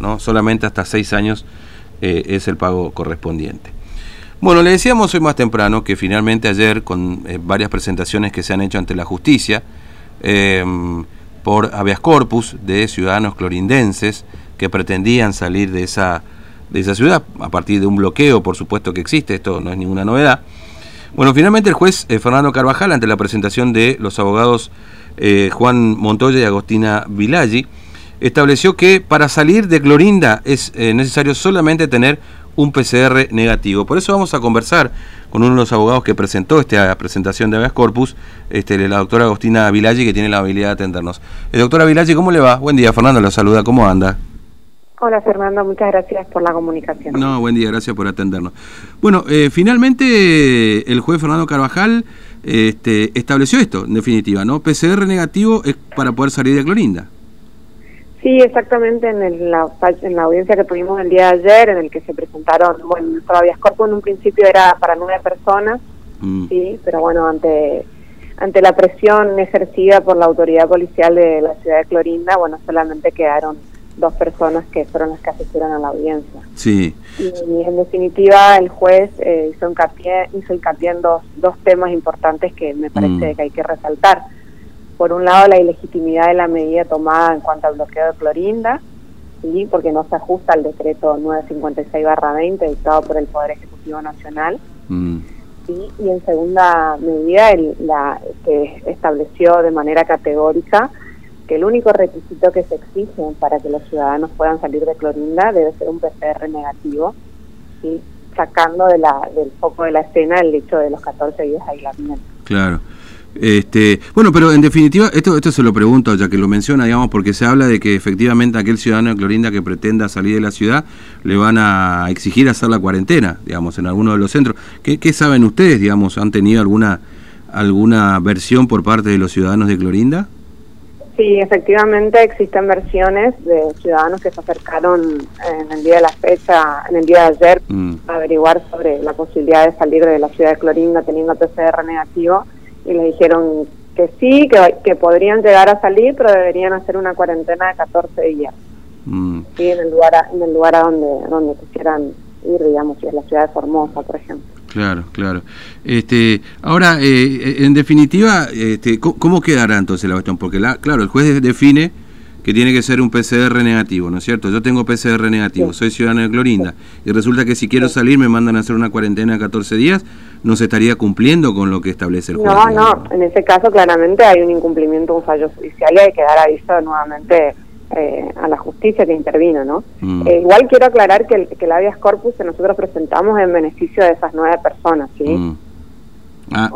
¿no? Solamente hasta seis años eh, es el pago correspondiente. Bueno, le decíamos hoy más temprano que finalmente ayer, con eh, varias presentaciones que se han hecho ante la justicia, eh, por habeas corpus de ciudadanos clorindenses que pretendían salir de esa, de esa ciudad a partir de un bloqueo, por supuesto que existe, esto no es ninguna novedad. Bueno, finalmente el juez Fernando Carvajal, ante la presentación de los abogados Juan Montoya y Agostina Vilaggi, estableció que para salir de Clorinda es eh, necesario solamente tener un PCR negativo. Por eso vamos a conversar con uno de los abogados que presentó esta presentación de habeas corpus, este, la doctora Agostina Vilaggi, que tiene la habilidad de atendernos. Eh, doctora Vilaggi, ¿cómo le va? Buen día, Fernando lo saluda, ¿cómo anda? Hola Fernando, muchas gracias por la comunicación. No, buen día, gracias por atendernos. Bueno, eh, finalmente el juez Fernando Carvajal este, estableció esto, en definitiva, ¿no? PCR negativo es para poder salir de Clorinda. Sí, exactamente en, la, en la audiencia que tuvimos el día de ayer, en el que se presentaron, bueno, todavía Scorpio en un principio era para nueve personas, mm. sí, pero bueno, ante ante la presión ejercida por la autoridad policial de la ciudad de Clorinda, bueno, solamente quedaron dos personas que fueron las que asistieron a la audiencia. Sí. Y, en definitiva el juez eh, hizo hincapié, hizo hincapié en dos, dos temas importantes que me parece mm. que hay que resaltar por un lado, la ilegitimidad de la medida tomada en cuanto al bloqueo de Clorinda, ¿sí? porque no se ajusta al decreto 956-20 dictado por el Poder Ejecutivo Nacional. Mm. Y en segunda medida, el, la, que estableció de manera categórica que el único requisito que se exige para que los ciudadanos puedan salir de Clorinda debe ser un PCR negativo, ¿sí? sacando de la, del foco de la escena el hecho de los 14 días de aislamiento. Claro. Este, bueno, pero en definitiva, esto, esto se lo pregunto, ya que lo menciona, digamos, porque se habla de que efectivamente aquel ciudadano de Clorinda que pretenda salir de la ciudad le van a exigir hacer la cuarentena, digamos, en alguno de los centros. ¿Qué, qué saben ustedes, digamos? ¿Han tenido alguna, alguna versión por parte de los ciudadanos de Clorinda? Sí, efectivamente existen versiones de ciudadanos que se acercaron en el día de la fecha, en el día de ayer, mm. a averiguar sobre la posibilidad de salir de la ciudad de Clorinda teniendo PCR negativo y le dijeron que sí, que, que podrían llegar a salir, pero deberían hacer una cuarentena de 14 días. Mm. Sí, en el lugar a, en el lugar a donde donde quisieran ir, digamos, si es la ciudad de Formosa, por ejemplo. Claro, claro. Este, ahora, eh, en definitiva, este, ¿cómo quedará entonces la cuestión? Porque, la, claro, el juez define que tiene que ser un PCR negativo, ¿no es cierto? Yo tengo PCR negativo, soy ciudadano de Clorinda, y resulta que si quiero salir me mandan a hacer una cuarentena de 14 días, ¿no se estaría cumpliendo con lo que establece el juez? No, no, en ese caso claramente hay un incumplimiento, un fallo judicial y hay que dar aviso nuevamente eh, a la justicia que intervino, ¿no? Mm. Eh, igual quiero aclarar que el, que el habeas corpus que nosotros presentamos en beneficio de esas nueve personas, ¿sí? Mm. Ah,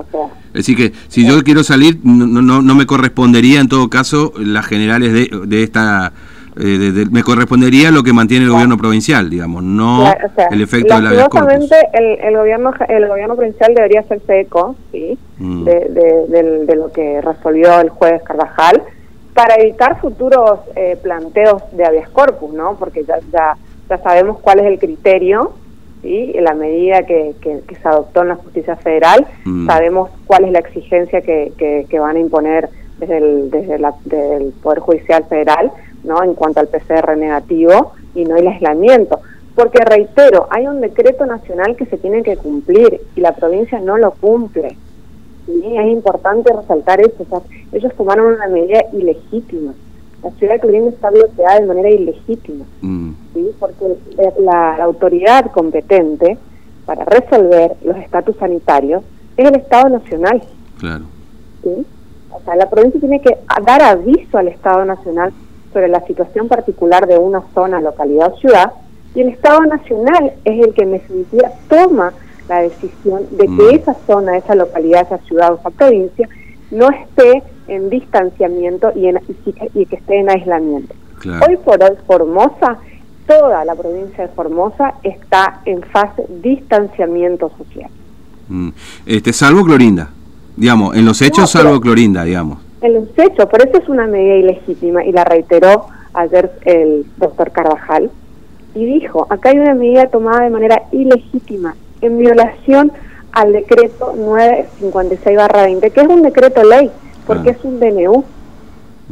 es decir, que si yo quiero salir, no, no, no, me correspondería en todo caso las generales de, de esta... Eh, me correspondería lo que mantiene el gobierno provincial, digamos, no el efecto de la el, el gobierno el gobierno provincial debería hacerse eco, sí, mm. de, de, lo que resolvió el juez Carvajal para evitar futuros eh, planteos de habeas corpus, ¿no? Porque ya, ya ya sabemos cuál es el criterio ¿sí? la medida que, que, se adoptó en la justicia federal, mm. sabemos cuál es la exigencia que, que, van a imponer desde el, desde, la, Poder Judicial Federal no en cuanto al PCR negativo y no el aislamiento. Porque reitero, hay un decreto nacional que se tiene que cumplir y la provincia no lo cumple. y Es importante resaltar eso. ellos tomaron una medida ilegítima la ciudad de Clorinda está bloqueada de manera ilegítima, mm. ¿sí? porque la, autoridad competente para resolver los estatus sanitarios es el Estado Nacional. Claro. ¿sí? O sea, la provincia tiene que dar aviso al Estado Nacional sobre la situación particular de una zona, localidad o ciudad, y el Estado Nacional es el que en definitiva toma la decisión de que mm. esa zona, esa localidad, esa ciudad o esa provincia no esté en distanciamiento y, en, y, que esté en aislamiento. Hoy por hoy Formosa, toda la provincia de Formosa está en fase de distanciamiento social. Mm. Este, salvo Clorinda, digamos, en los hechos salvo Clorinda, digamos. En los hechos, por eso es una medida ilegítima y la reiteró ayer el doctor Carvajal y dijo, acá hay una medida tomada de manera ilegítima, en violación al decreto 956-20, que es un decreto ley porque es un DNU,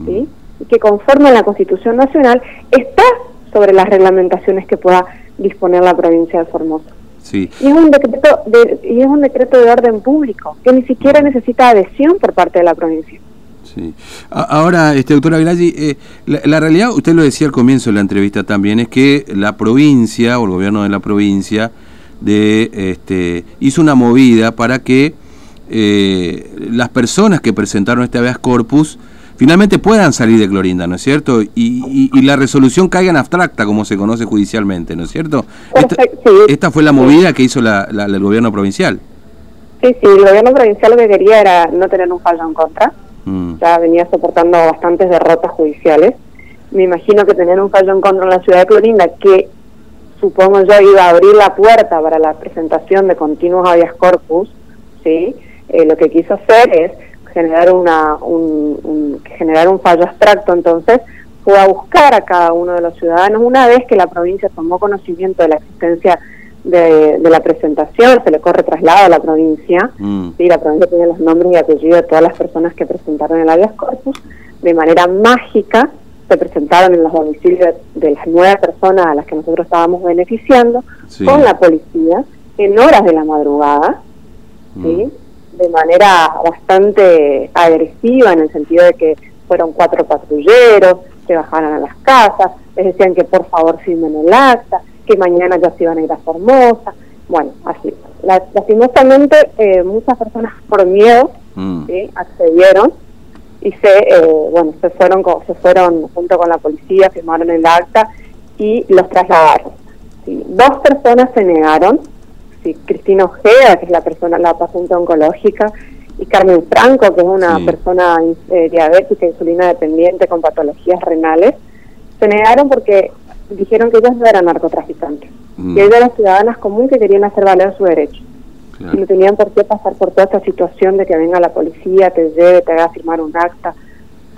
¿sí? Y que conforme a la Constitución Nacional está sobre las reglamentaciones que pueda disponer la provincia de Formosa. Sí. Y es un decreto de, y es un decreto de orden público que ni siquiera necesita adhesión por parte de la provincia. Sí. Ahora, este, doctora Vilaggi, eh, la, realidad, usted lo decía al comienzo de la entrevista también, es que la provincia o el gobierno de la provincia de, este, hizo una movida para que eh, las personas que presentaron este habeas corpus finalmente puedan salir de Clorinda, ¿no es cierto? Y, la resolución caiga en abstracta, como se conoce judicialmente, ¿no es cierto? Esta, fue la movida que hizo la, el gobierno provincial. Sí, sí, el gobierno provincial lo que quería era no tener un fallo en contra. Mm. Ya venía soportando bastantes derrotas judiciales. Me imagino que tener un fallo en contra en la ciudad de Clorinda, que supongo yo iba a abrir la puerta para la presentación de continuos habeas corpus, ¿sí? Eh, lo que quiso hacer es generar una un, generar un fallo abstracto entonces fue a buscar a cada uno de los ciudadanos una vez que la provincia tomó conocimiento de la existencia de, la presentación se le corre traslado a la provincia mm. la provincia tiene los nombres y apellidos de todas las personas que presentaron el habeas corpus. De manera mágica se presentaron en los domicilios de, las nueve personas a las que nosotros estábamos beneficiando con la policía en horas de la madrugada ¿sí? Mm. De manera bastante agresiva en el sentido de que fueron cuatro patrulleros, se bajaron a las casas, les decían que por favor firmen el acta, que mañana ya se iban a ir a Formosa, bueno, así. lastimosamente eh, muchas personas por miedo mm. accedieron y se eh, bueno se fueron se fueron junto con la policía firmaron el acta y los trasladaron dos personas se negaron sí, Cristina Ojeda, que es la persona, la paciente oncológica, y Carmen Franco, que es una persona eh, diabética, insulina dependiente con patologías renales, se negaron porque dijeron que ellas no eran narcotraficantes, mm. que ellas eran ciudadanas comunes que querían hacer valer su derecho. Y no tenían por qué pasar por toda esta situación de que venga la policía, te lleve, te haga firmar un acta.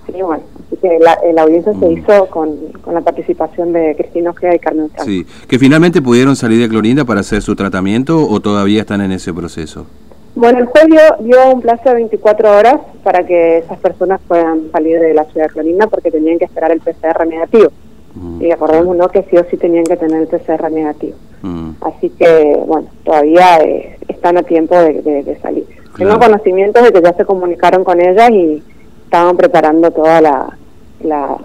Sí, bueno, así que la, audiencia se mm. hizo con, con, la participación de Cristina Ojeda y Carmen Franco. Sí, que finalmente pudieron salir de Clorinda para hacer su tratamiento o todavía están en ese proceso. Bueno, el juez dio, un plazo de 24 horas para que esas personas puedan salir de la ciudad de Clorinda porque tenían que esperar el PCR negativo. Mm. Y acordémonos que sí o sí tenían que tener el PCR negativo. Mm. Así que, bueno, todavía eh, están a tiempo de, salir. Tengo conocimientos de que ya se comunicaron con ellas y estaban preparando toda la, la,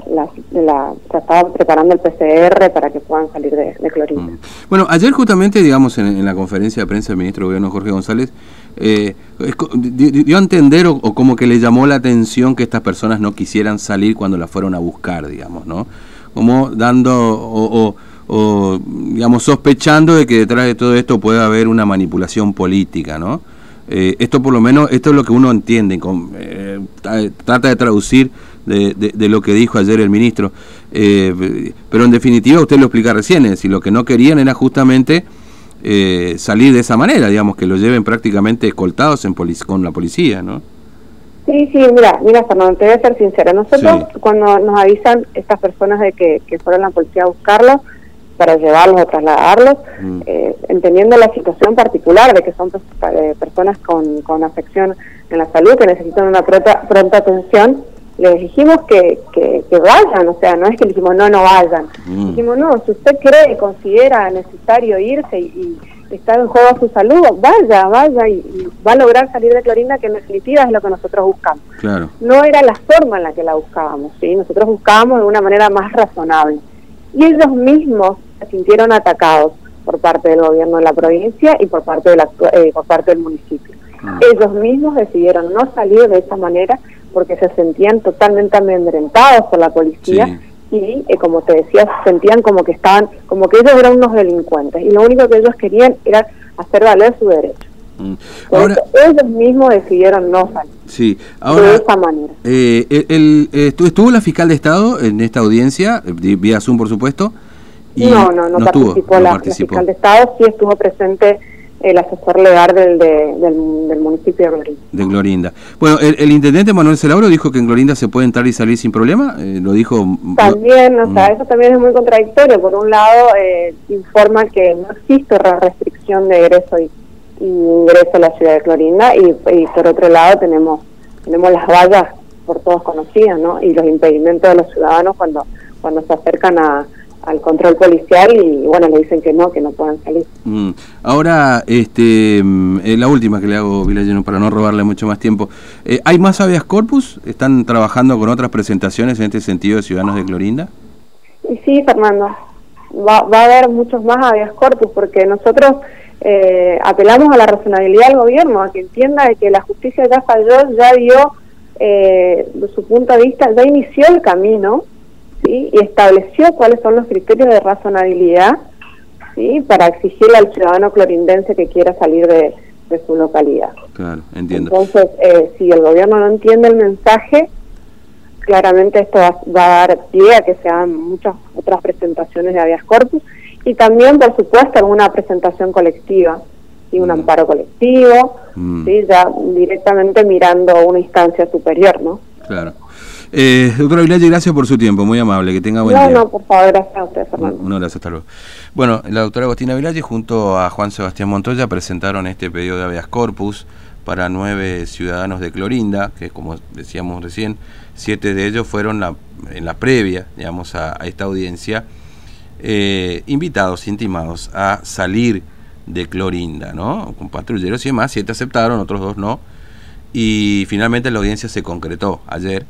la, estaban preparando el PCR para que puedan salir de, de Clorinda. Mm. Bueno, ayer justamente, digamos, en, la conferencia de prensa del ministro de Gobierno Jorge González, eh, dio a entender o, como que le llamó la atención que estas personas no quisieran salir cuando la fueron a buscar, digamos, ¿no? Como dando o, o digamos, sospechando de que detrás de todo esto puede haber una manipulación política, ¿no? Eh, esto por lo menos, esto es lo que uno entiende, eh, trata de traducir de, de, lo que dijo ayer el ministro, eh, pero en definitiva usted lo explica recién, es decir, lo que no querían era justamente salir de esa manera, digamos, que lo lleven prácticamente escoltados en con la policía, ¿no? Sí, sí, mira, mira Fernando, te voy a ser sincera, nosotros cuando nos avisan estas personas de que, que fueron la policía a buscarlo, para llevarlos o trasladarlos, mm. eh, entendiendo la situación particular de que son eh, personas con, con afección en la salud que necesitan una pronta, pronta atención, les dijimos que, que, vayan, o sea, no es que le dijimos no, no vayan. Mm. Dijimos, no, si usted cree y considera necesario irse y, está en juego su salud, vaya, vaya y, va a lograr salir de Clorinda, que en definitiva es lo que nosotros buscamos. Claro. No era la forma en la que la buscábamos, ¿sí? Nosotros buscábamos de una manera más razonable. Y ellos mismos se sintieron atacados por parte del gobierno de la provincia y por parte, de la, eh, por parte del municipio. Ah. Ellos mismos decidieron no salir de esa manera porque se sentían totalmente amedrentados por la policía y, eh, como te decía, se sentían como que estaban, como que ellos eran unos delincuentes y lo único que ellos querían era hacer valer su derecho. Mm. ellos mismos decidieron no salir sí. de esa manera. Eh, el, ¿Estuvo la fiscal de Estado en esta audiencia, vía Zoom por supuesto? no, no, no, participó, la, fiscal de Estado, sí estuvo presente el asesor legal del, del, municipio de Glorinda. De Glorinda. Bueno, el, intendente Manuel Celauro dijo que en Glorinda se puede entrar y salir sin problema, eh, lo dijo... También, o sea, mm. eso también es muy contradictorio. Por un lado, eh, informa que no existe restricción de egreso y, ingreso a la ciudad de Glorinda y, y, por otro lado tenemos tenemos las vallas por todos conocidas, ¿no? Y los impedimentos de los ciudadanos cuando cuando se acercan a, al control policial y bueno, le dicen que no, que no puedan salir. Mm. Ahora, este, mm, eh, la última que le hago, Vilayeno, para no robarle mucho más tiempo. Eh, ¿Hay más habeas corpus? ¿Están trabajando con otras presentaciones en este sentido de Ciudadanos de Clorinda? Y sí, Fernando, va, va a haber muchos más habeas corpus porque nosotros eh, apelamos a la razonabilidad del gobierno, a que entienda de que la justicia ya falló, ya dio eh, su punto de vista, ya inició el camino ¿sí? y estableció cuáles son los criterios de razonabilidad ¿sí? para exigirle al ciudadano clorindense que quiera salir de, su localidad. Claro, entiendo. Entonces, eh, si el gobierno no entiende el mensaje, claramente esto va, va, a dar pie a que se hagan muchas otras presentaciones de habeas corpus y también, por supuesto, alguna presentación colectiva y un mm. amparo colectivo, mm. ¿sí? ya directamente mirando una instancia superior, ¿no? Claro. Eh, doctora Villalle, gracias por su tiempo, muy amable, que tenga buen día. No, no, por favor, gracias a usted, Fernando. Un, abrazo, hasta luego. Bueno, la doctora Agostina Villalle junto a Juan Sebastián Montoya presentaron este pedido de habeas corpus para nueve ciudadanos de Clorinda, que como decíamos recién, siete de ellos fueron la, en la previa, digamos, a, a esta audiencia, eh, invitados, intimados a salir de Clorinda, ¿no? Con patrulleros y demás, siete aceptaron, otros dos no. Y finalmente la audiencia se concretó ayer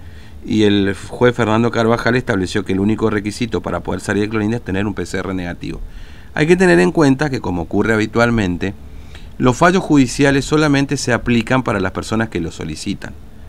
y el juez Fernando Carvajal estableció que el único requisito para poder salir de Clorinda es tener un PCR negativo. Hay que tener en cuenta que, como ocurre habitualmente, los fallos judiciales solamente se aplican para las personas que lo solicitan.